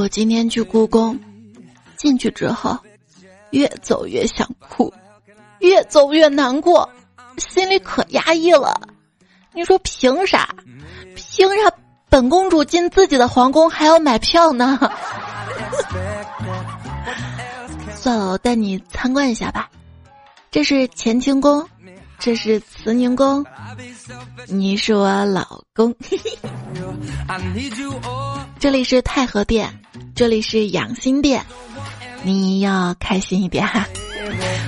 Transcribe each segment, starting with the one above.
我今天去故宫，进去之后，越走越想哭，越走越难过，心里可压抑了。你说凭啥？凭啥本公主进自己的皇宫还要买票呢？算了，我带你参观一下吧。这是乾清宫，这是慈宁宫，你是我老公。这里是太和殿，这里是养心殿，你要开心一点哈。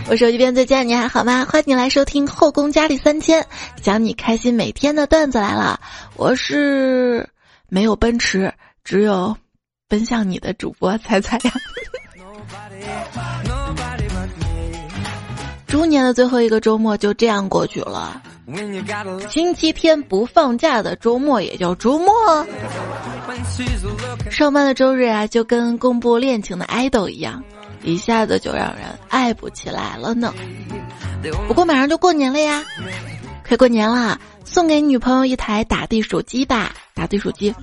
我手机边最佳，你还好吗？欢迎你来收听《后宫佳丽三千》，讲你开心每天的段子来了。我是没有奔驰，只有奔向你的主播彩彩呀。猪年的最后一个周末就这样过去了，星期天不放假的周末也叫周末。上班的周日啊，就跟公布恋情的爱豆一样，一下子就让人爱不起来了呢。不过马上就过年了呀，快过年了，送给女朋友一台打地鼠机吧，打地鼠机。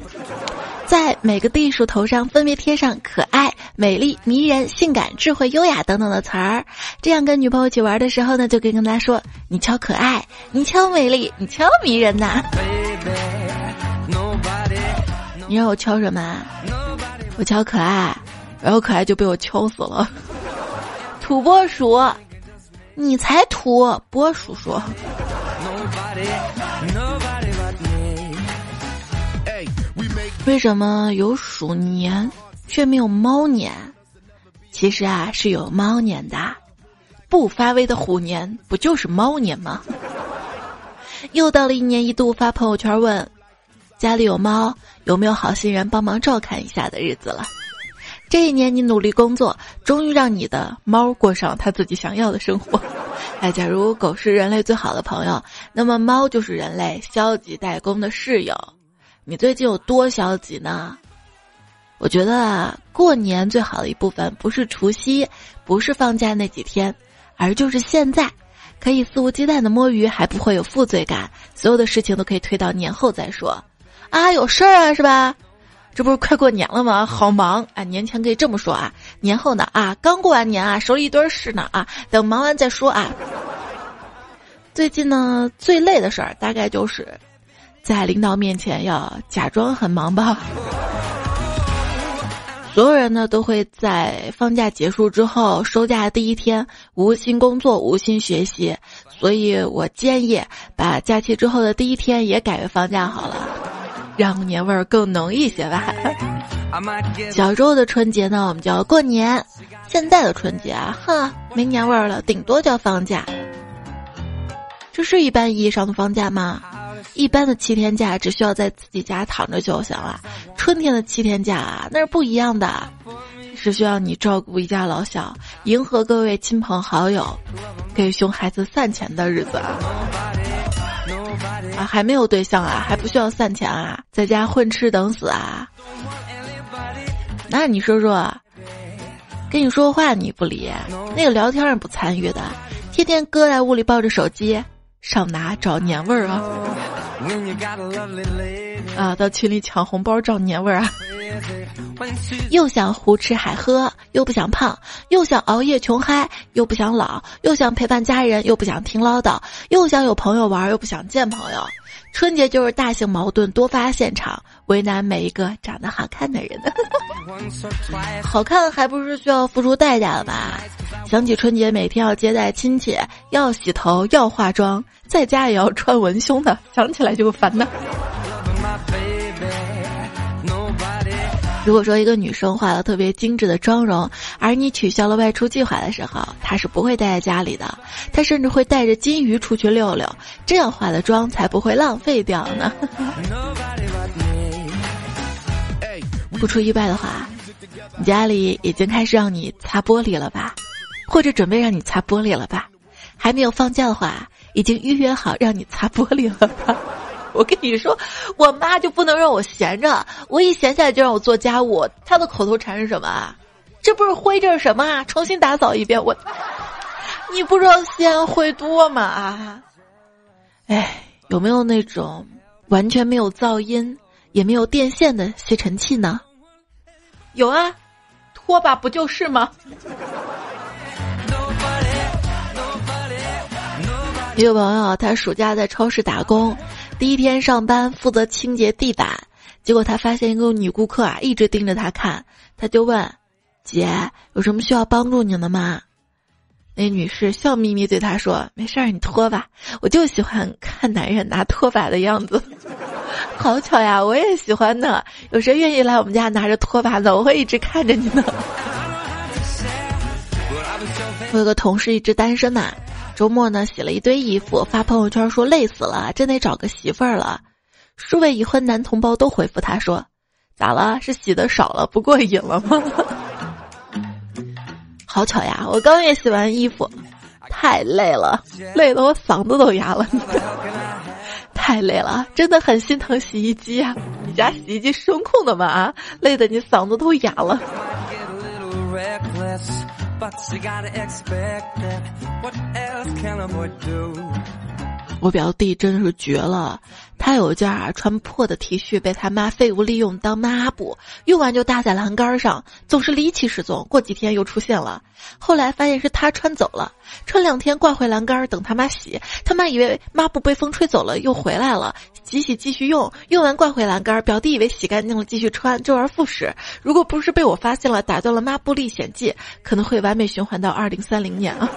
在每个地鼠头上分别贴上可爱、美丽、迷人、性感、智慧、优雅等等的词儿，这样跟女朋友一起玩的时候呢，就可以跟她说：“你超可爱，你超美丽，你超迷人呐！”你让我敲什么？我敲可爱，然后可爱就被我敲死了。土拨鼠，你才土！拨鼠说。为什么有鼠年却没有猫年？其实啊，是有猫年的。不发威的虎年不就是猫年吗？又到了一年一度发朋友圈问家里有猫有没有好心人帮忙照看一下的日子了。这一年你努力工作，终于让你的猫过上它自己想要的生活。哎，假如狗是人类最好的朋友，那么猫就是人类消极怠工的室友。你最近有多消极呢？我觉得过年最好的一部分不是除夕，不是放假那几天，而就是现在，可以肆无忌惮的摸鱼，还不会有负罪感，所有的事情都可以推到年后再说。啊，有事儿啊，是吧？这不是快过年了吗？好忙啊！年前可以这么说啊，年后呢啊，刚过完年啊，手里一堆事呢啊，等忙完再说啊。最近呢，最累的事儿大概就是。在领导面前要假装很忙吧。所有人呢都会在放假结束之后，收假第一天无心工作、无心学习，所以我建议把假期之后的第一天也改为放假好了，让年味儿更浓一些吧。小时候的春节呢，我们叫过年；现在的春节啊，哼，没年味儿了，顶多叫放假。这是一般意义上的放假吗？一般的七天假只需要在自己家躺着就行了，春天的七天假啊，那是不一样的，是需要你照顾一家老小，迎合各位亲朋好友，给熊孩子散钱的日子啊！还没有对象啊，还不需要散钱啊，在家混吃等死啊？那你说说，跟你说话你不理，那个聊天也不参与的，天天搁在屋里抱着手机。上哪找年味儿啊？啊，到群里抢红包找年味儿啊！又想胡吃海喝，又不想胖；又想熬夜穷嗨，又不想老；又想陪伴家人，又不想听唠叨；又想有朋友玩，又不想见朋友。春节就是大型矛盾多发现场，为难每一个长得好看的人。好看还不是需要付出代价的吧？想起春节每天要接待亲戚，要洗头，要化妆，在家也要穿文胸的，想起来就烦呢。如果说一个女生化了特别精致的妆容，而你取消了外出计划的时候，她是不会待在家里的，她甚至会带着金鱼出去溜溜，这样化的妆才不会浪费掉呢。不出意外的话，你家里已经开始让你擦玻璃了吧，或者准备让你擦玻璃了吧？还没有放假的话，已经预约好让你擦玻璃了吧？我跟你说，我妈就不能让我闲着，我一闲下来就让我做家务。她的口头禅是什么啊？这不是灰，这是什么啊？重新打扫一遍。我，你不知道西安灰多吗？啊，哎，有没有那种完全没有噪音，也没有电线的吸尘器呢？有啊，拖把不就是吗？一个朋友，他暑假在超市打工，第一天上班负责清洁地板，结果他发现一个女顾客啊一直盯着他看，他就问：“姐，有什么需要帮助您的吗？”那女士笑眯眯对他说：“没事儿，你拖吧，我就喜欢看男人拿拖把的样子。好巧呀，我也喜欢呢。有谁愿意来我们家拿着拖把的？我会一直看着你呢。”我有个同事一直单身呐。周末呢，洗了一堆衣服，发朋友圈说累死了，真得找个媳妇儿了。数位已婚男同胞都回复他说：“咋了？是洗的少了，不过瘾了吗？” 好巧呀，我刚也洗完衣服，太累了，累得我嗓子都哑了。太累了，真的很心疼洗衣机啊！你家洗衣机声控的吗？啊，累得你嗓子都哑了。But you gotta expect what else can i do 我表弟真是绝了，他有一件儿穿破的 T 恤被他妈废物利用当抹布，用完就搭在栏杆上，总是离奇失踪。过几天又出现了，后来发现是他穿走了，穿两天挂回栏杆等他妈洗，他妈以为抹布被风吹走了又回来了，洗洗继续用，用完挂回栏杆，表弟以为洗干净了继续穿，周而复始。如果不是被我发现了，打断了抹布历险记，可能会完美循环到二零三零年啊！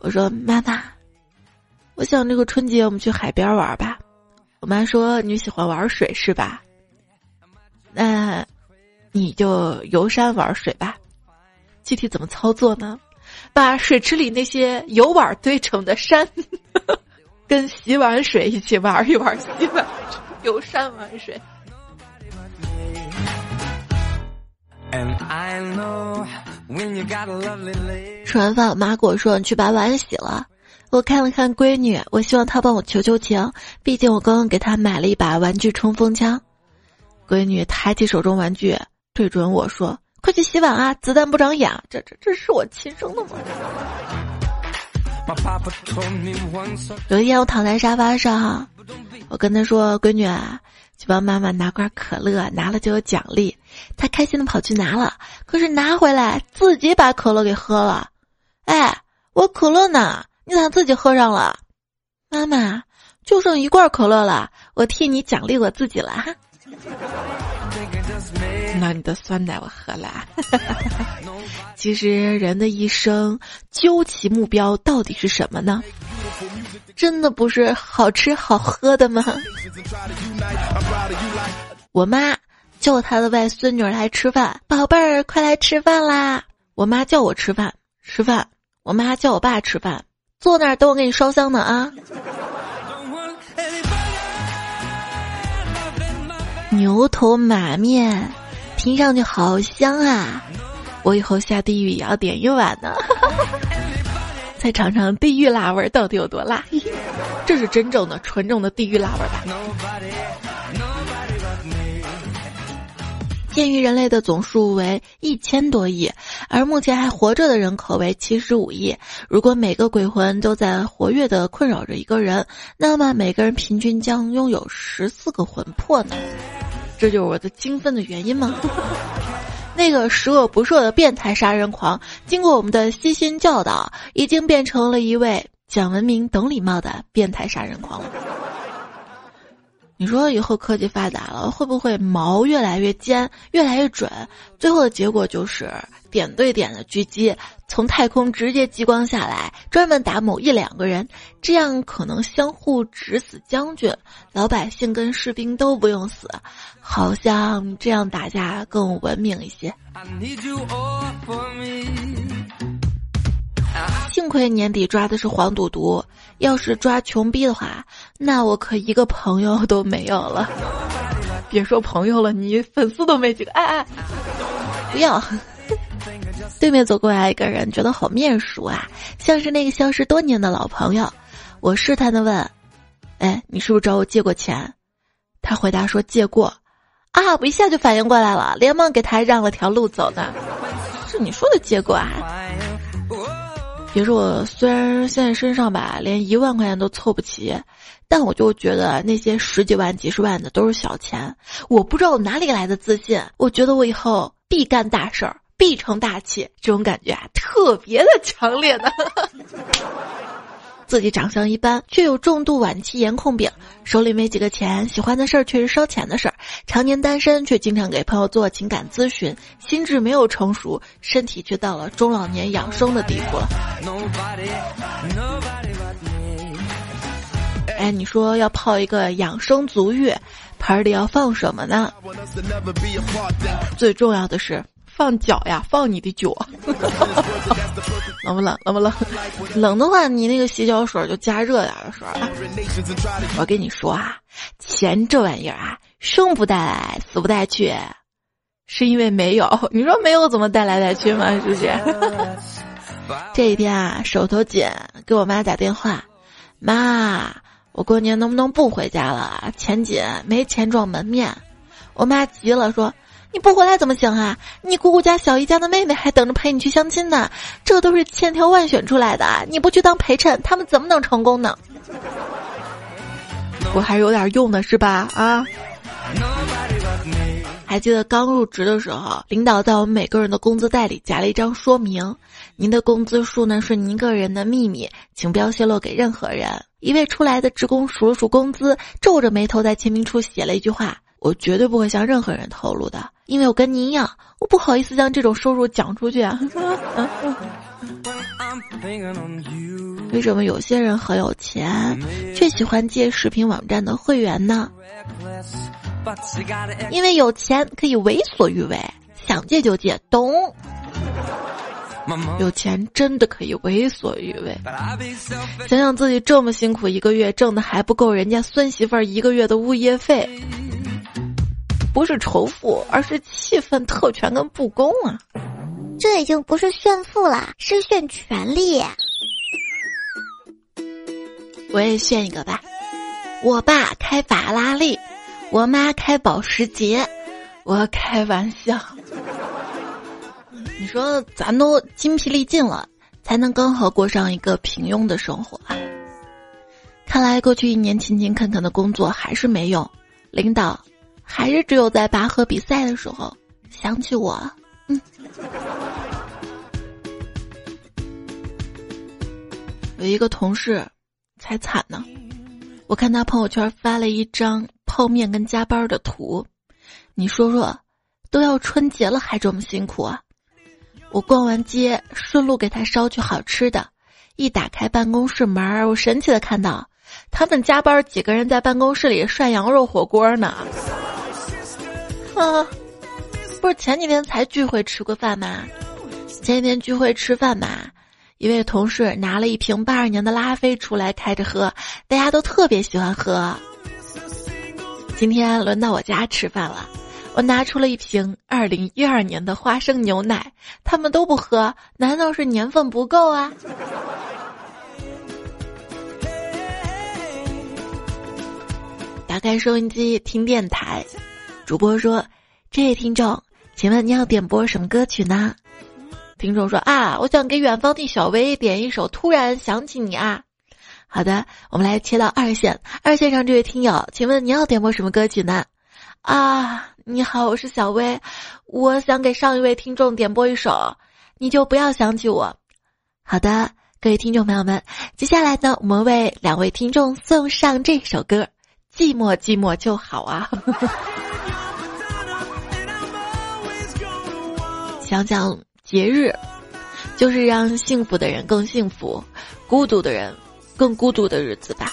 我说妈妈。我想这个春节我们去海边玩吧，我妈说你喜欢玩水是吧？那你就游山玩水吧。具体怎么操作呢？把水池里那些油碗堆成的山，跟洗碗水一起玩一玩，洗碗游山玩水。吃完饭，我妈跟我说：“你去把碗洗了。”我看了看闺女，我希望她帮我求求情，毕竟我刚刚给她买了一把玩具冲锋枪。闺女抬起手中玩具，对准我说：“快去洗碗啊，子弹不长眼！”这这这是我亲生的吗？有一天我躺在沙发上，我跟他说：“闺女啊，去帮妈妈拿罐可乐，拿了就有奖励。”她开心的跑去拿了，可是拿回来自己把可乐给喝了。哎，我可乐呢？你咋自己喝上了？妈妈，就剩一罐可乐了，我替你奖励我自己了哈。那你的酸奶我喝了。其实人的一生究其目标到底是什么呢？真的不是好吃好喝的吗？我妈叫她的外孙女来吃饭，宝贝儿快来吃饭啦！我妈叫我吃饭，吃饭。我妈叫我爸吃饭。坐那儿等我给你烧香呢啊！牛头马面，听上去好香啊！我以后下地狱也要点一碗呢。再尝尝地狱辣味到底有多辣？这是真正的纯正的地狱辣味吧？鉴于人类的总数为一千多亿，而目前还活着的人口为七十五亿，如果每个鬼魂都在活跃的困扰着一个人，那么每个人平均将拥有十四个魂魄呢？这就是我的精分的原因吗？那个十恶不赦的变态杀人狂，经过我们的悉心教导，已经变成了一位讲文明、懂礼貌的变态杀人狂了。你说以后科技发达了，会不会矛越来越尖，越来越准？最后的结果就是点对点的狙击，从太空直接激光下来，专门打某一两个人，这样可能相互指死将军，老百姓跟士兵都不用死，好像这样打架更文明一些。幸亏年底抓的是黄赌毒，要是抓穷逼的话，那我可一个朋友都没有了。别说朋友了，你粉丝都没几个。哎哎，不要！对面走过来一个人，觉得好面熟啊，像是那个消失多年的老朋友。我试探的问：“哎，你是不是找我借过钱？”他回答说：“借过。”啊，我一下就反应过来了，连忙给他让了条路走呢。是你说的借过啊？其实我虽然现在身上吧连一万块钱都凑不齐，但我就觉得那些十几万、几十万的都是小钱。我不知道我哪里来的自信，我觉得我以后必干大事儿，必成大器，这种感觉啊特别的强烈的。自己长相一般，却有重度晚期颜控病，手里没几个钱，喜欢的事儿却是烧钱的事儿，常年单身却经常给朋友做情感咨询，心智没有成熟，身体却到了中老年养生的地步了。哎，你说要泡一个养生足浴，盆里要放什么呢？最重要的是。放脚呀，放你的脚，冷不冷？冷不冷？冷的话，你那个洗脚水就加热点的水。我跟你说啊，钱这玩意儿啊，生不带来，死不带去，是因为没有。你说没有怎么带来带去吗？是不是？这一天啊，手头紧，给我妈打电话，妈，我过年能不能不回家了？钱紧，没钱装门面。我妈急了，说。你不回来怎么行啊？你姑姑家小姨家的妹妹还等着陪你去相亲呢，这都是千挑万选出来的，你不去当陪衬，他们怎么能成功呢？我还是有点用的是吧？啊！还记得刚入职的时候，领导在我们每个人的工资袋里夹了一张说明：您的工资数呢是您个人的秘密，请不要泄露给任何人。一位出来的职工数了数工资，皱着眉头在签名处写了一句话。我绝对不会向任何人透露的，因为我跟您一样，我不好意思将这种收入讲出去啊。为什么有些人很有钱，却喜欢借视频网站的会员呢？因为有钱可以为所欲为，想借就借，懂？有钱真的可以为所欲为。想想自己这么辛苦，一个月挣的还不够人家孙媳妇儿一个月的物业费。不是仇富，而是气愤特权跟不公啊！这已经不是炫富了，是炫权力。我也炫一个吧，我爸开法拉利，我妈开保时捷，我开玩笑。你说咱都精疲力尽了，才能刚好过上一个平庸的生活啊！看来过去一年勤勤恳恳的工作还是没用，领导。还是只有在拔河比赛的时候想起我。嗯，有一个同事才惨呢，我看他朋友圈发了一张泡面跟加班的图，你说说，都要春节了还这么辛苦啊？我逛完街，顺路给他捎去好吃的，一打开办公室门，我神奇的看到他们加班几个人在办公室里涮羊肉火锅呢。啊，不是前几天才聚会吃过饭吗？前几天聚会吃饭嘛，一位同事拿了一瓶八二年的拉菲出来开着喝，大家都特别喜欢喝。今天轮到我家吃饭了，我拿出了一瓶二零一二年的花生牛奶，他们都不喝，难道是年份不够啊？打开收音机听电台。主播说：“这位听众，请问你要点播什么歌曲呢？”听众说：“啊，我想给远方的小薇点一首《突然想起你》啊。”好的，我们来切到二线，二线上这位听友，请问你要点播什么歌曲呢？啊，你好，我是小薇，我想给上一位听众点播一首《你就不要想起我》。好的，各位听众朋友们，接下来呢，我们为两位听众送上这首歌，《寂寞寂寞就好》啊。想想节日，就是让幸福的人更幸福，孤独的人更孤独的日子吧。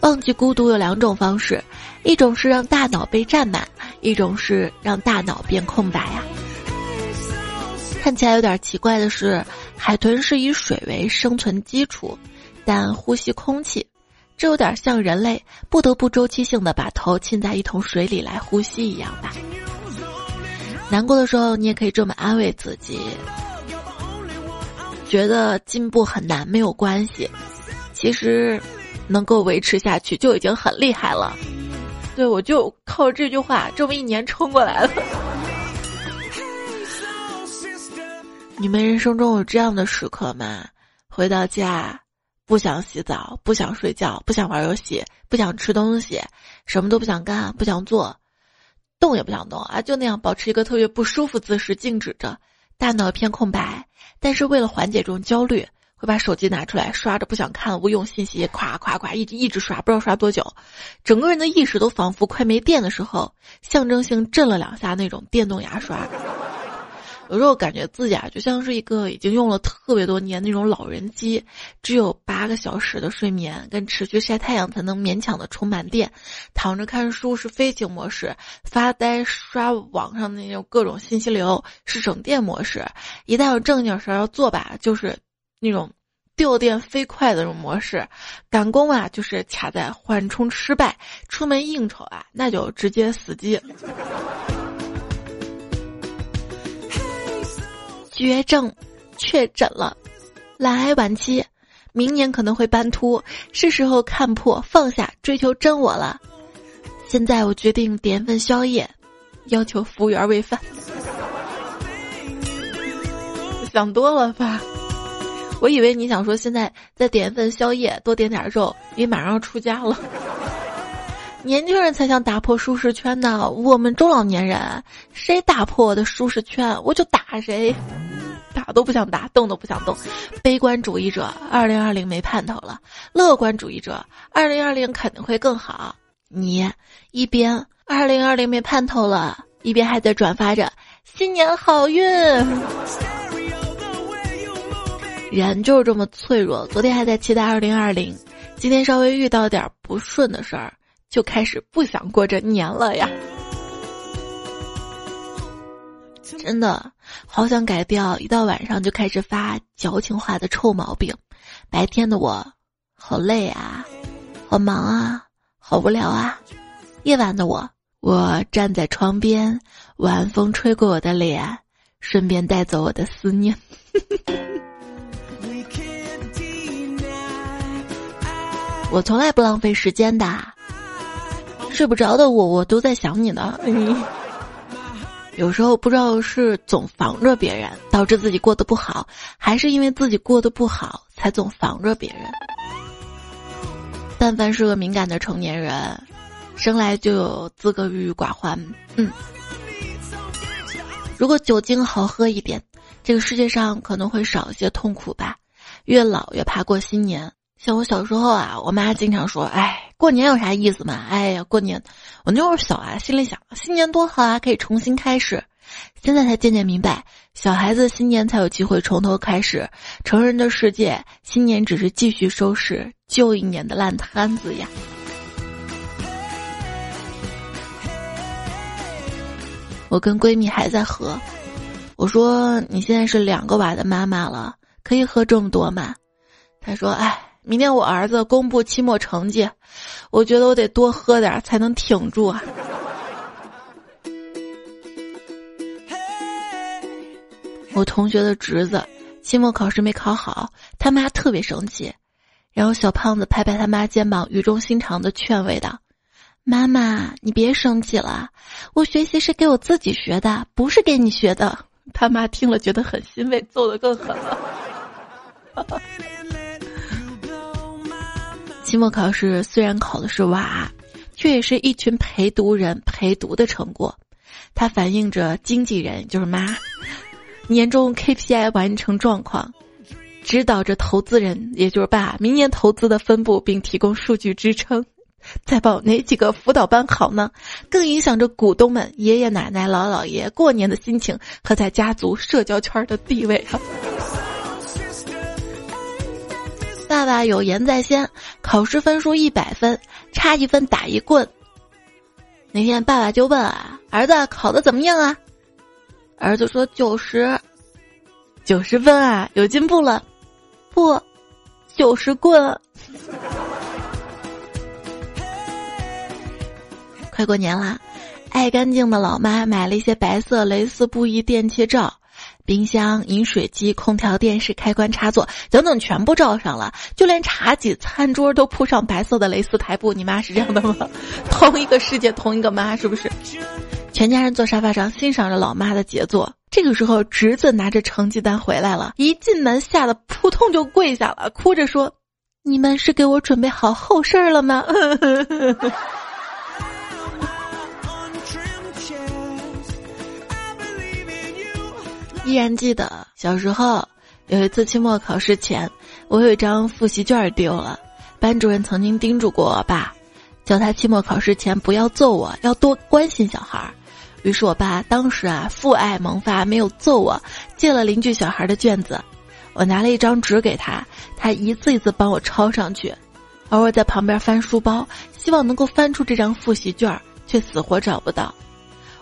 忘记孤独有两种方式，一种是让大脑被占满，一种是让大脑变空白呀。看起来有点奇怪的是，海豚是以水为生存基础，但呼吸空气，这有点像人类不得不周期性的把头浸在一桶水里来呼吸一样吧。难过的时候，你也可以这么安慰自己：觉得进步很难，没有关系。其实，能够维持下去就已经很厉害了。对我就靠这句话，这么一年撑过来了。你们人生中有这样的时刻吗？回到家，不想洗澡，不想睡觉，不想玩游戏，不想吃东西，什么都不想干，不想做，动也不想动啊，就那样保持一个特别不舒服姿势，静止着，大脑一片空白。但是为了缓解这种焦虑，会把手机拿出来刷着不想看无用信息，夸夸夸一直一直刷，不知道刷多久，整个人的意识都仿佛快没电的时候，象征性震了两下那种电动牙刷。有时候感觉自己啊，就像是一个已经用了特别多年那种老人机，只有八个小时的睡眠跟持续晒太阳才能勉强的充满电，躺着看书是飞行模式，发呆刷网上那种各种信息流是省电模式，一旦有正经事儿要做吧，就是那种掉电飞快的那种模式，赶工啊就是卡在缓冲失败，出门应酬啊那就直接死机。绝症确诊了，来晚期，明年可能会斑秃，是时候看破放下追求真我了。现在我决定点份宵夜，要求服务员喂饭。想多了吧？我以为你想说现在再点一份宵夜，多点点肉，你马上要出家了。年轻人才想打破舒适圈呢，我们中老年人，谁打破我的舒适圈，我就打谁。打都不想打，动都不想动。悲观主义者，二零二零没盼头了；乐观主义者，二零二零肯定会更好。你一边二零二零没盼头了，一边还在转发着新年好运。人就是这么脆弱。昨天还在期待二零二零，今天稍微遇到点不顺的事儿，就开始不想过这年了呀。真的好想改掉，一到晚上就开始发矫情话的臭毛病。白天的我，好累啊，好忙啊，好无聊啊。夜晚的我，我站在窗边，晚风吹过我的脸，顺便带走我的思念。我从来不浪费时间的，睡不着的我，我都在想你呢。有时候不知道是总防着别人导致自己过得不好，还是因为自己过得不好才总防着别人。但凡是个敏感的成年人，生来就有资格郁郁寡欢。嗯，如果酒精好喝一点，这个世界上可能会少一些痛苦吧。越老越怕过新年。像我小时候啊，我妈经常说：“哎，过年有啥意思嘛？哎呀，过年，我那会儿小啊，心里想，新年多好啊，可以重新开始。现在才渐渐明白，小孩子新年才有机会从头开始，成人的世界，新年只是继续收拾旧一年的烂摊子呀。”我跟闺蜜还在喝，我说：“你现在是两个娃的妈妈了，可以喝这么多吗？”她说：“哎。”明天我儿子公布期末成绩，我觉得我得多喝点才能挺住啊。我同学的侄子期末考试没考好，他妈特别生气，然后小胖子拍拍他妈肩膀，语重心长的劝慰道：“妈妈，你别生气了，我学习是给我自己学的，不是给你学的。”他妈听了觉得很欣慰，揍得更狠了。期末考试虽然考的是娃，却也是一群陪读人陪读的成果。它反映着经纪人就是妈年终 KPI 完成状况，指导着投资人也就是爸明年投资的分布，并提供数据支撑。再报哪几个辅导班好呢？更影响着股东们爷爷奶奶老姥爷过年的心情和在家族社交圈的地位啊。爸爸有言在先，考试分数一百分，差一分打一棍。那天爸爸就问啊，儿子考的怎么样啊？儿子说九十，九十分啊，有进步了。不，九十棍。快过年啦，爱干净的老妈买了一些白色蕾丝布艺电器罩。冰箱、饮水机、空调、电视、开关、插座等等全部罩上了，就连茶几、餐桌都铺上白色的蕾丝台布。你妈是这样的吗？同一个世界，同一个妈，是不是？全家人坐沙发上欣赏着老妈的杰作。这个时候，侄子拿着成绩单回来了，一进门吓得扑通就跪下了，哭着说：“你们是给我准备好后事儿了吗？” 依然记得小时候有一次期末考试前，我有一张复习卷丢了，班主任曾经叮嘱过我爸，叫他期末考试前不要揍我，要多关心小孩儿。于是我爸当时啊父爱萌发，没有揍我，借了邻居小孩的卷子，我拿了一张纸给他，他一字一字帮我抄上去，而我在旁边翻书包，希望能够翻出这张复习卷，却死活找不到。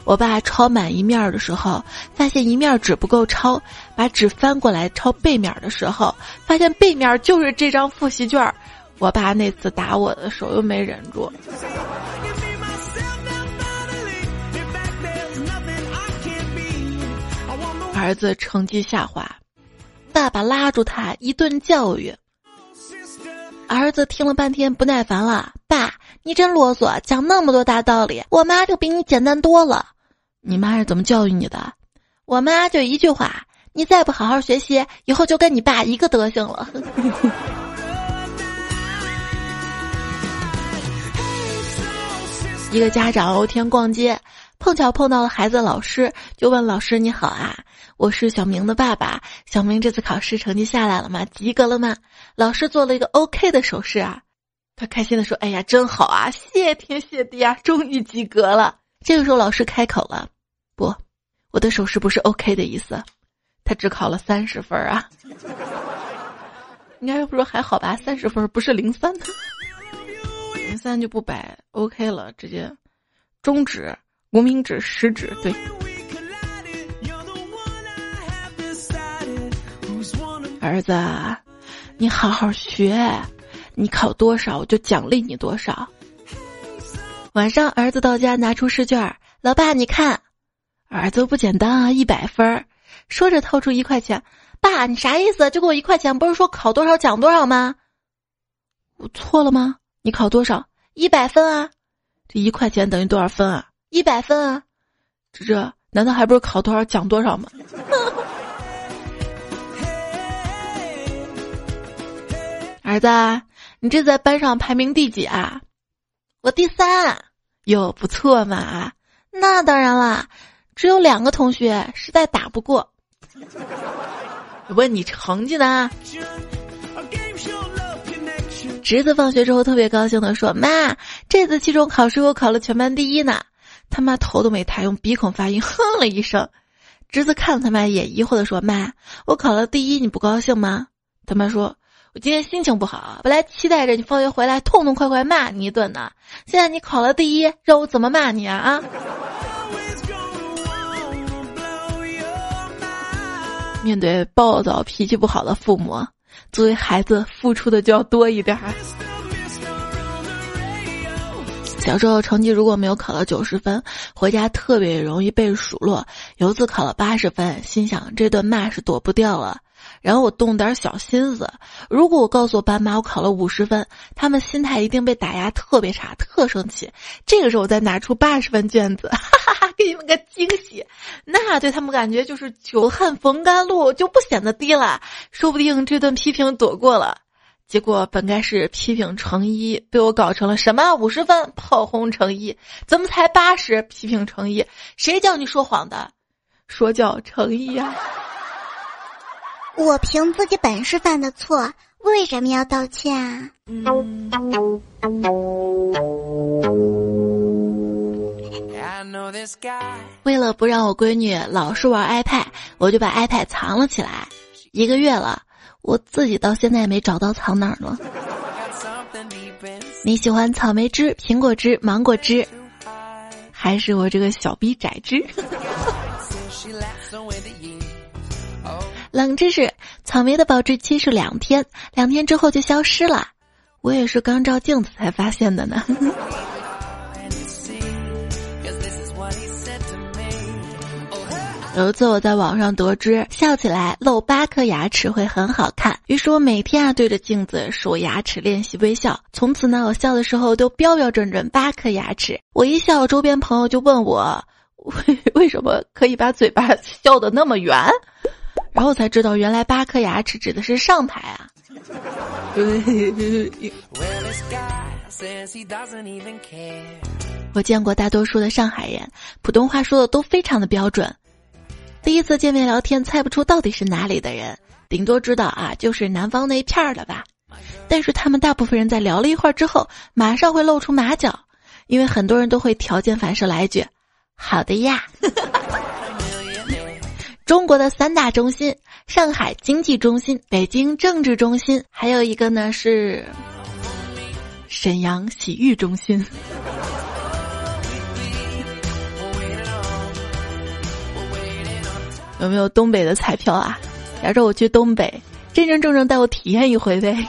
我爸抄满一面的时候，发现一面纸不够抄，把纸翻过来抄背面的时候，发现背面就是这张复习卷。我爸那次打我的手又没忍住。儿子成绩下滑，爸爸拉住他一顿教育。儿子听了半天不耐烦了：“爸，你真啰嗦，讲那么多大道理，我妈就比你简单多了。”你妈是怎么教育你的？我妈就一句话：你再不好好学习，以后就跟你爸一个德行了。一个家长有天逛街，碰巧碰到了孩子老师，就问老师：“你好啊，我是小明的爸爸。小明这次考试成绩下来了吗？及格了吗？”老师做了一个 OK 的手势啊，他开心的说：“哎呀，真好啊，谢天谢地啊，终于及格了。”这个时候，老师开口了：“不，我的手势不是 OK 的意思，他只考了三十分啊。应该不说还好吧？三十分不是零三，零三就不摆 OK 了，直接中指、无名指、食指对。儿子，你好好学，你考多少我就奖励你多少。”晚上，儿子到家拿出试卷，老爸你看，儿子不简单啊，一百分儿。说着掏出一块钱，爸你啥意思？就给我一块钱，不是说考多少奖多少吗？我错了吗？你考多少？一百分啊！这一块钱等于多少分啊？一百分啊！这这难道还不是考多少奖多少吗？儿子，你这在班上排名第几啊？我第三，哟，不错嘛！那当然啦，只有两个同学实在打不过。问你成绩呢？侄子放学之后特别高兴的说：“妈，这次期中考试我考了全班第一呢！”他妈头都没抬，用鼻孔发音，哼了一声。侄子看他妈一眼，疑惑的说：“妈，我考了第一，你不高兴吗？”他妈说。我今天心情不好，本来期待着你放学回来痛痛快快骂你一顿呢。现在你考了第一，让我怎么骂你啊啊！面对暴躁脾气不好的父母，作为孩子付出的就要多一点。小时候成绩如果没有考到九十分，回家特别容易被数落。有次考了八十分，心想这顿骂是躲不掉了。然后我动点小心思，如果我告诉我爸妈我考了五十分，他们心态一定被打压特别差，特生气。这个时候我再拿出八十分卷子，哈哈哈，给你们个惊喜，那对他们感觉就是久旱逢甘露，就不显得低了。说不定这顿批评躲过了，结果本该是批评成一，被我搞成了什么五十分炮轰成一，怎么才八十批评成一？谁叫你说谎的？说教成一呀！我凭自己本事犯的错，为什么要道歉啊？为了不让我闺女老是玩 iPad，我就把 iPad 藏了起来。一个月了，我自己到现在也没找到藏哪儿了。你喜欢草莓汁、苹果汁、芒果汁，还是我这个小逼崽汁？冷知识：草莓的保质期是两天，两天之后就消失了。我也是刚照镜子才发现的呢。有一次我在网上得知，笑起来露八颗牙齿会很好看，于是我每天啊对着镜子数牙齿练习微笑。从此呢，我笑的时候都标标准准八颗牙齿。我一笑，周边朋友就问我。为为什么可以把嘴巴笑得那么圆？然后才知道，原来八颗牙齿指的是上排啊。我见过大多数的上海人，普通话说的都非常的标准。第一次见面聊天，猜不出到底是哪里的人，顶多知道啊，就是南方那一片儿的吧。但是他们大部分人在聊了一会儿之后，马上会露出马脚，因为很多人都会条件反射来一句：“好的呀。” 中国的三大中心：上海经济中心、北京政治中心，还有一个呢是沈阳洗浴中心。有没有东北的彩票啊？假如我去东北，真真正正带我体验一回呗。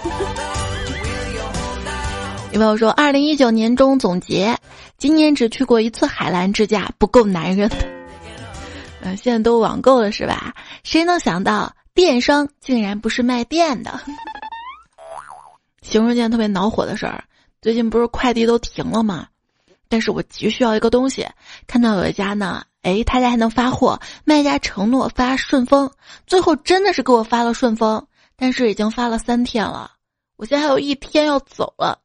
有朋友说，二零一九年中总结，今年只去过一次海澜之家，不够男人。嗯，现在都网购了是吧？谁能想到电商竟然不是卖电的？形容件特别恼火的事儿，最近不是快递都停了吗？但是我急需要一个东西，看到有一家呢，哎，他家还能发货，卖家承诺发顺丰，最后真的是给我发了顺丰，但是已经发了三天了，我现在还有一天要走了，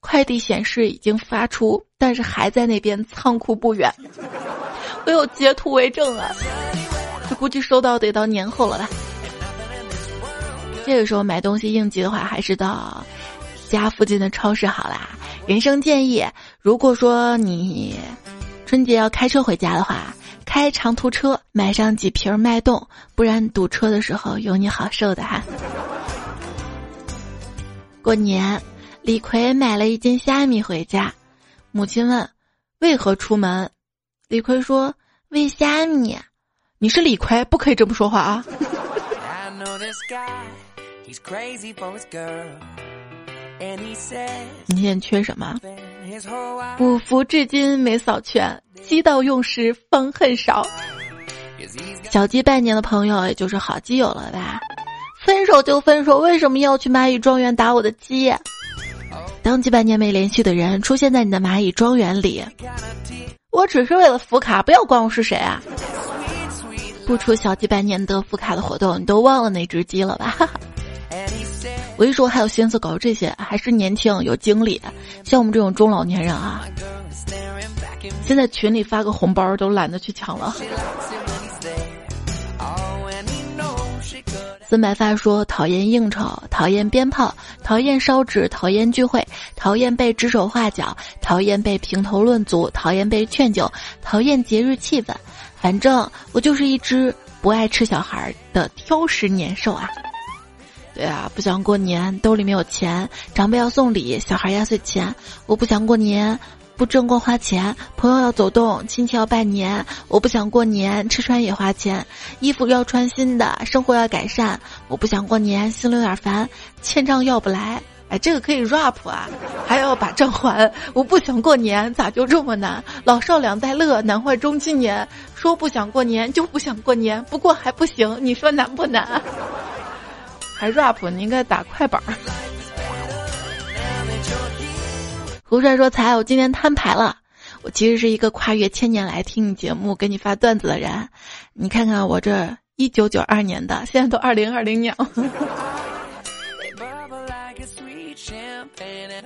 快递显示已经发出，但是还在那边仓库不远。我有截图为证啊！这估计收到得到年后了吧？这个时候买东西应急的话，还是到家附近的超市好啦。人生建议：如果说你春节要开车回家的话，开长途车，买上几瓶脉动，不然堵车的时候有你好受的哈。过年，李逵买了一斤虾米回家，母亲问：为何出门？李逵说：“为虾米？你是李逵，不可以这么说话啊！”你现在缺什么？五福至今没扫全，鸡到用时方恨少。小鸡拜年的朋友，也就是好基友了吧？分手就分手，为什么要去蚂蚁庄园打我的鸡？当几百年没联系的人出现在你的蚂蚁庄园里。我只是为了福卡，不要管我是谁啊！不出小几百年的福卡的活动，你都忘了那只鸡了吧？我一说还有心思搞这些，还是年轻有精力，像我们这种中老年人啊，现在群里发个红包都懒得去抢了。孙白发说：“讨厌应酬，讨厌鞭炮，讨厌烧纸，讨厌聚会，讨厌被指手画脚，讨厌被评头论足，讨厌被劝酒，讨厌节日气氛。反正我就是一只不爱吃小孩的挑食年兽啊！对啊，不想过年，兜里没有钱，长辈要送礼，小孩压岁钱，我不想过年。”不挣光花钱，朋友要走动，亲戚要拜年，我不想过年，吃穿也花钱，衣服要穿新的，生活要改善，我不想过年，心里有点烦，欠账要不来，哎，这个可以 rap 啊，还要把账还，我不想过年，咋就这么难？老少两代乐，难坏中青年，说不想过年就不想过年，不过还不行，你说难不难？还 rap，你应该打快板儿。胡帅说：“才，我今天摊牌了。我其实是一个跨越千年来听你节目、给你发段子的人。你看看我这一九九二年的，现在都二零二零年了。”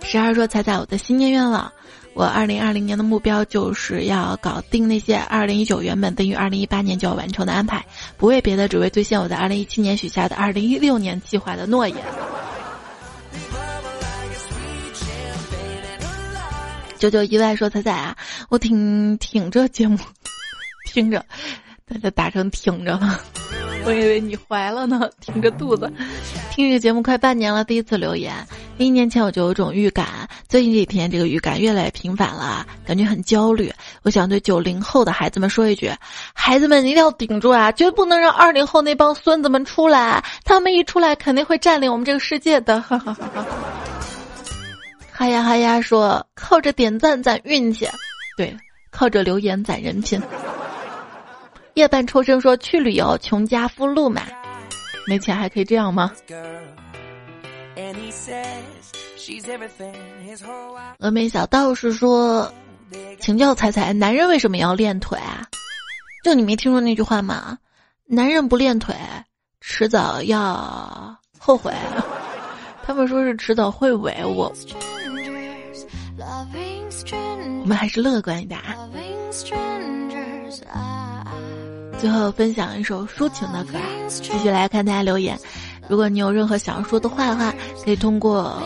十二说：“彩彩，我的新年愿望，我二零二零年的目标就是要搞定那些二零一九原本等于二零一八年就要完成的安排，不为别的，只为兑现我在二零一七年许下的二零一六年计划的诺言。”九九意外说：“他在啊，我挺挺着节目，听着，大家打成挺着了，我以为你怀了呢，挺着肚子。听这个节目快半年了，第一次留言。一年前我就有种预感，最近几天这个预感越来越频繁了，感觉很焦虑。我想对九零后的孩子们说一句：孩子们一定要顶住啊，绝不能让二零后那帮孙子们出来，他们一出来肯定会占领我们这个世界的。”哈哈哈哈哈呀哈呀说靠着点赞攒运气，对，靠着留言攒人品。夜半抽声说去旅游穷家富路嘛，没钱还可以这样吗？峨眉小道士说，请教彩彩，男人为什么要练腿啊？就你没听说那句话吗？男人不练腿，迟早要后悔。他们说是迟早会尾，我我们还是乐观一点啊。最后分享一首抒情的歌，继续来看大家留言。如果你有任何想要说的话的话，可以通过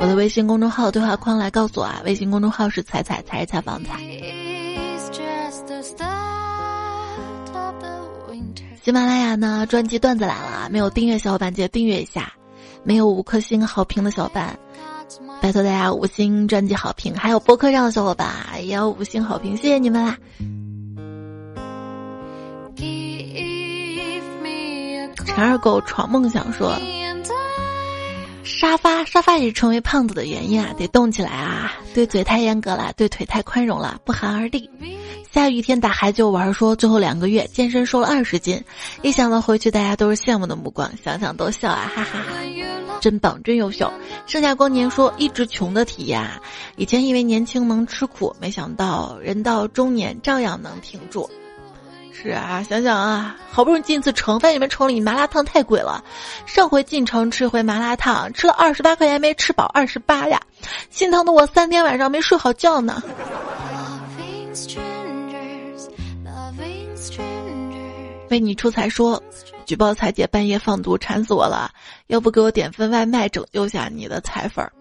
我的微信公众号对话框来告诉我啊。微信公众号是“彩彩才是采访彩”。喜马拉雅呢，专辑段子来了，没有订阅小伙伴记得订阅一下。没有五颗星好评的小伙伴，拜托大家五星专辑好评。还有播客上的小伙伴也要五星好评，谢谢你们啦！陈二狗闯梦想说。沙发，沙发也是成为胖子的原因啊！得动起来啊！对嘴太严格了，对腿太宽容了，不寒而栗。下雨天打孩子玩，说最后两个月健身瘦了二十斤，一想到回去大家都是羡慕的目光，想想都笑啊！哈哈，真棒，真优秀。剩下光年说一直穷的体验，以前以为年轻能吃苦，没想到人到中年照样能挺住。是啊，想想啊，好不容易进次城，发现你们城里麻辣烫太贵了。上回进城吃回麻辣烫，吃了二十八块钱没吃饱，二十八呀，心疼的我三天晚上没睡好觉呢。为你出彩说，举报彩姐半夜放毒，馋死我了，要不给我点份外卖拯救下你的彩粉儿。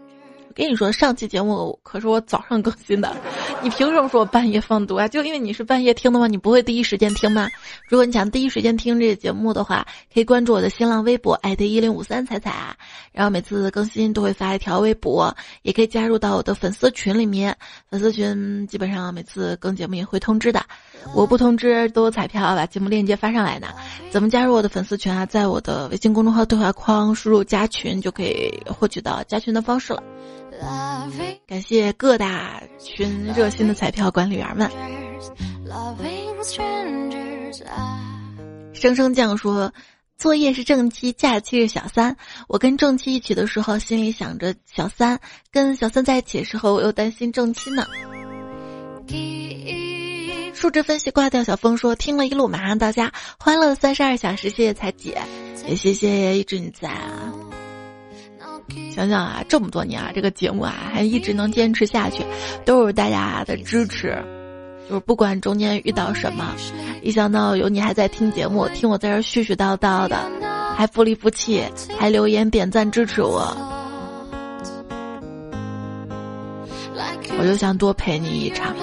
跟你说，上期节目可是我早上更新的，你凭什么说我半夜放毒啊？就因为你是半夜听的吗？你不会第一时间听吗？如果你想第一时间听这个节目的话，可以关注我的新浪微博艾特一零五三彩彩啊，然后每次更新都会发一条微博，也可以加入到我的粉丝群里面，粉丝群基本上每次更节目也会通知的，我不通知都有彩票把节目链接发上来呢。怎么加入我的粉丝群啊？在我的微信公众号对话框输入加群就可以获取到加群的方式了。感谢各大群热心的彩票管理员们。生生酱说，作业是正七，假期是小三。我跟正七一起的时候，心里想着小三；跟小三在一起的时候，我又担心正七呢。数值分析挂掉。小峰说，听了一路，马上到家，欢乐三十二小时。谢谢彩姐，也谢谢一直你在啊。想想啊，这么多年啊，这个节目啊还一直能坚持下去，都是大家的支持。就是不管中间遇到什么，一想到有你还在听节目，听我在这絮絮叨叨的，还不离不弃，还留言点赞支持我，我就想多陪你一场。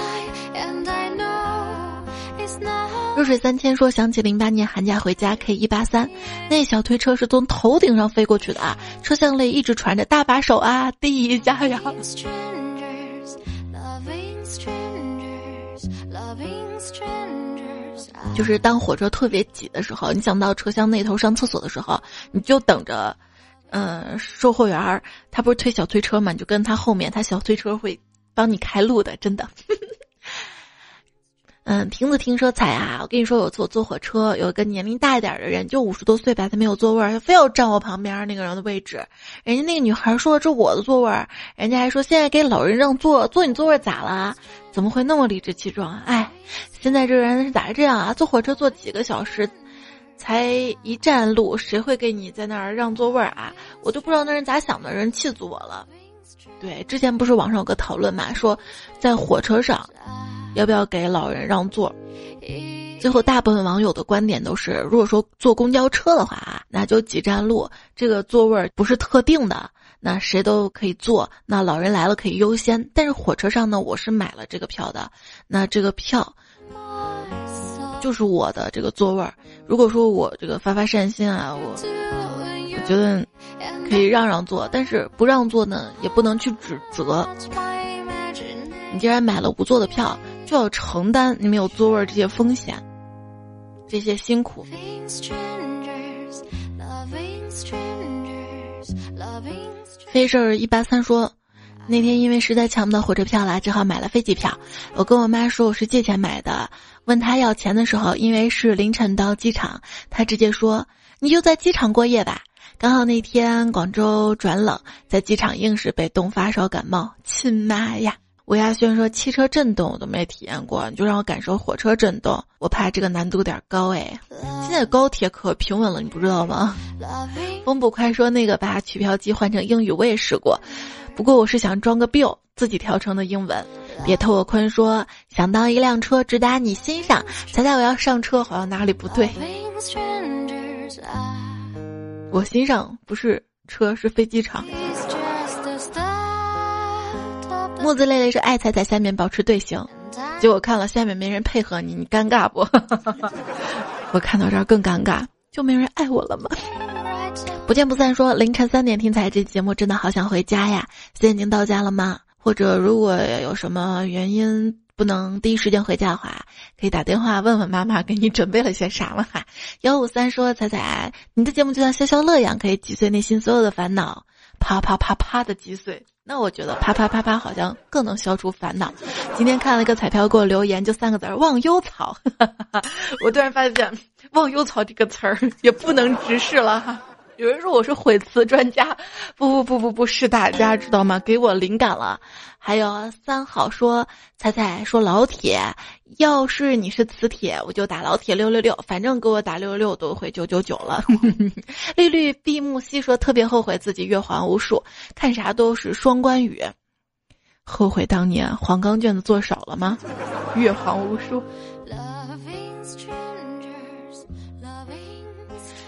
弱水三千说想起零八年寒假回家 K 一八三，那小推车是从头顶上飞过去的啊！车厢里一直传着大把手啊，第一加油！就是当火车特别挤的时候，你想到车厢那头上厕所的时候，你就等着，嗯，售货员儿他不是推小推车嘛，你就跟他后面，他小推车会帮你开路的，真的。嗯，瓶子听说彩啊，我跟你说，有次我坐火车，有一个年龄大一点的人，就五十多岁吧，他没有座位儿，他非要占我旁边那个人的位置。人家那个女孩说这我的座位儿，人家还说现在给老人让座，坐你座位咋了？怎么会那么理直气壮？哎，现在这人是咋这样啊？坐火车坐几个小时，才一站路，谁会给你在那儿让座位儿啊？我都不知道那人咋想的，人气死我了。对，之前不是网上有个讨论嘛，说在火车上。要不要给老人让座？最后大部分网友的观点都是：如果说坐公交车的话啊，那就几站路，这个座位不是特定的，那谁都可以坐。那老人来了可以优先。但是火车上呢，我是买了这个票的，那这个票就是我的这个座位。如果说我这个发发善心啊，我我觉得可以让让座，但是不让座呢，也不能去指责。你既然买了无座的票。就要承担你没有座位这些风险，这些辛苦。飞事儿一八三说，那天因为实在抢不到火车票了，只好买了飞机票。我跟我妈说我是借钱买的，问她要钱的时候，因为是凌晨到机场，她直接说你就在机场过夜吧。刚好那天广州转冷，在机场硬是被冻发烧感冒，亲妈呀！吴亚轩说：“汽车震动我都没体验过，你就让我感受火车震动，我怕这个难度有点高哎。现在高铁可平稳了，你不知道吗？”风不快说：“那个把取票机换成英语我也试过，不过我是想装个 bill 自己调成的英文。”别偷我坤说：“想当一辆车直达你心上，猜猜我要上车，好像哪里不对。我心上不是车，是飞机场。”木子累累是爱踩踩下面保持队形，结果看了下面没人配合你，你尴尬不？我看到这儿更尴尬，就没人爱我了吗？不见不散说凌晨三点听彩这节目，真的好想回家呀！现在已经到家了吗？或者如果有什么原因不能第一时间回家的话，可以打电话问问妈妈给你准备了些啥了哈。幺五三说彩彩，你的节目就像消消乐一样，可以击碎内心所有的烦恼，啪啪啪啪的击碎。那我觉得啪啪啪啪好像更能消除烦恼。今天看了一个彩票给我留言，就三个字儿“忘忧草”。我突然发现“忘忧草”这个词儿也不能直视了哈。有人说我是毁词专家，不不不不不是大家知道吗？给我灵感了。还有三好说彩彩说老铁，要是你是磁铁，我就打老铁六六六，反正给我打六六六都会九九九了。绿绿闭目兮说特别后悔自己月还无数，看啥都是双关语，后悔当年黄冈卷子做少了吗？月还无数。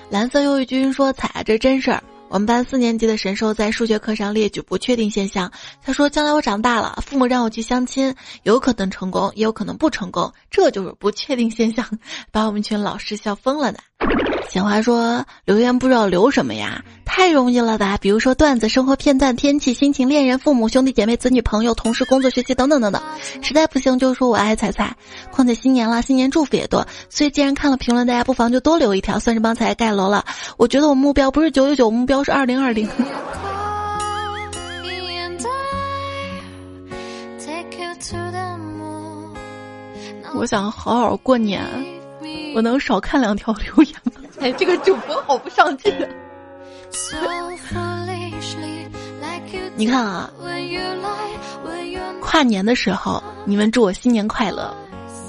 蓝色忧郁君说：“踩，这真事儿。我们班四年级的神兽在数学课上列举不确定现象。他说，将来我长大了，父母让我去相亲，有可能成功，也有可能不成功，这就是不确定现象，把我们群老师笑疯了呢。”闲话说留言不知道留什么呀？太容易了吧？比如说段子、生活片段、天气、心情、恋人、父母、兄弟姐妹、子女、朋友、同事、工作、学习等等等等。实在不行就说我爱彩彩。况且新年了，新年祝福也多，所以既然看了评论，大家不妨就多留一条，算是帮彩彩盖楼了。我觉得我目标不是九九九，目标是二零二零。我想好好过年，我能少看两条留言吗？哎，这个主播好不上进。你看啊，跨年的时候你们祝我新年快乐，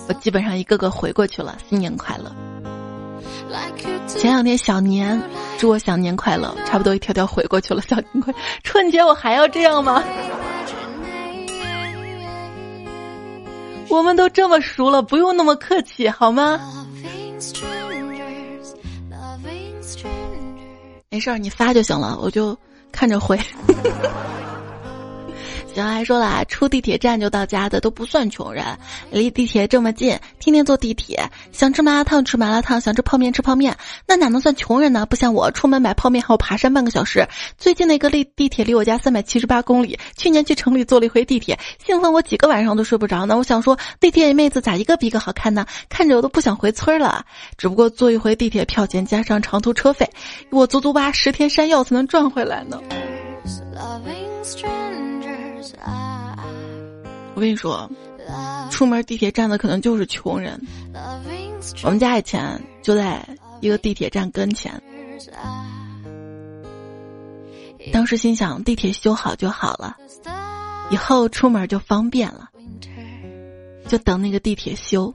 我基本上一个个回过去了，新年快乐。前两天小年祝我小年快乐，差不多一条条回过去了，小年快。春节我还要这样吗？我们都这么熟了，不用那么客气好吗？没事儿，你发就行了，我就看着回。小孩说了，出地铁站就到家的都不算穷人，离地铁这么近，天天坐地铁，想吃麻辣烫吃麻辣烫，想吃泡面吃泡面，那哪能算穷人呢？不像我，出门买泡面还要爬山半个小时。最近那个离地铁离我家三百七十八公里，去年去城里坐了一回地铁，兴奋我几个晚上都睡不着呢。我想说，地铁妹子咋一个比一个好看呢？看着我都不想回村了。只不过坐一回地铁票钱加上长途车费，我足足挖十天山药才能赚回来呢。我跟你说，出门地铁站的可能就是穷人。我们家以前就在一个地铁站跟前，当时心想地铁修好就好了，以后出门就方便了。就等那个地铁修，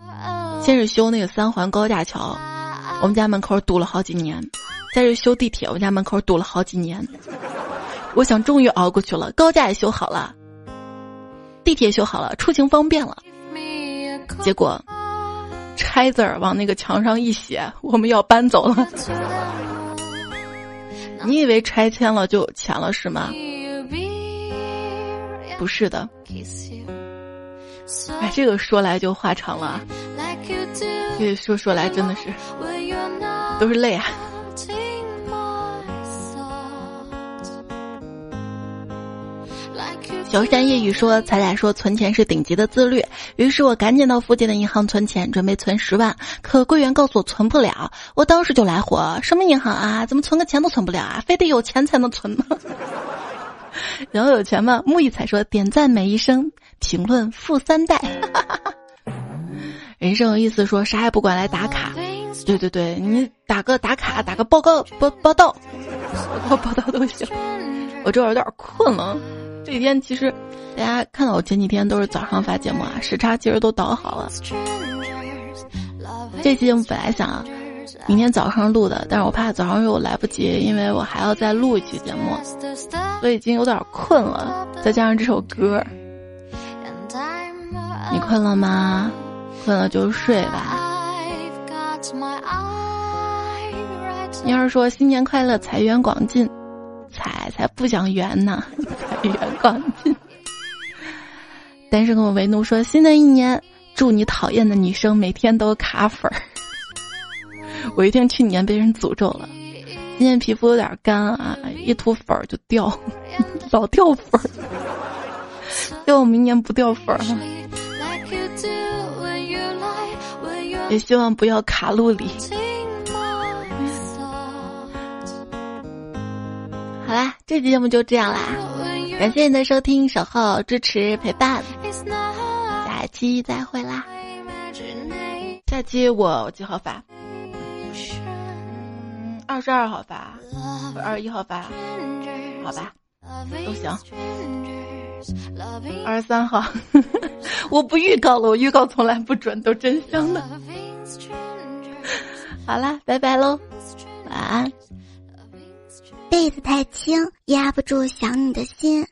先是修那个三环高架桥，我们家门口堵了好几年；再是修地铁，我们家门口堵了好几年。我想终于熬过去了，高架也修好了。地铁修好了，出行方便了，结果拆字儿往那个墙上一写，我们要搬走了。你以为拆迁了就有钱了是吗？不是的。哎，这个说来就话长了，这说说来真的是都是泪啊。小山夜雨说：“彩彩说存钱是顶级的自律，于是我赶紧到附近的银行存钱，准备存十万。可柜员告诉我存不了，我当时就来火：什么银行啊？怎么存个钱都存不了啊？非得有钱才能存吗？然后有钱吗？木易彩说：点赞每一声，评论富三代。人生有意思，说啥也不管来打卡。对对对，你打个打卡，打个报告报报道，报报道都行。我这儿有点困了。”这几天其实大家看到我前几天都是早上发节目啊，时差其实都倒好了。这期节目本来想明天早上录的，但是我怕早上又来不及，因为我还要再录一期节目，所以已经有点困了。再加上这首歌，你困了吗？困了就睡吧。你要是说新年快乐，财源广进，财才不讲圆呢，财源广进。单身狗为奴说，新的一年祝你讨厌的女生每天都卡粉儿。我一听去年被人诅咒了，今天皮肤有点干啊，一涂粉儿就掉，老掉粉儿。希望明年不掉粉儿。也希望不要卡路里。好啦，这期节目就这样啦，感谢你的收听、守候、支持、陪伴，下期再会啦。下期我几号发？二十二号发，二十一号发，好吧，都行。二十三号，我不预告了，我预告从来不准，都真香的。好啦，拜拜喽，晚安。被子太轻，压不住想你的心。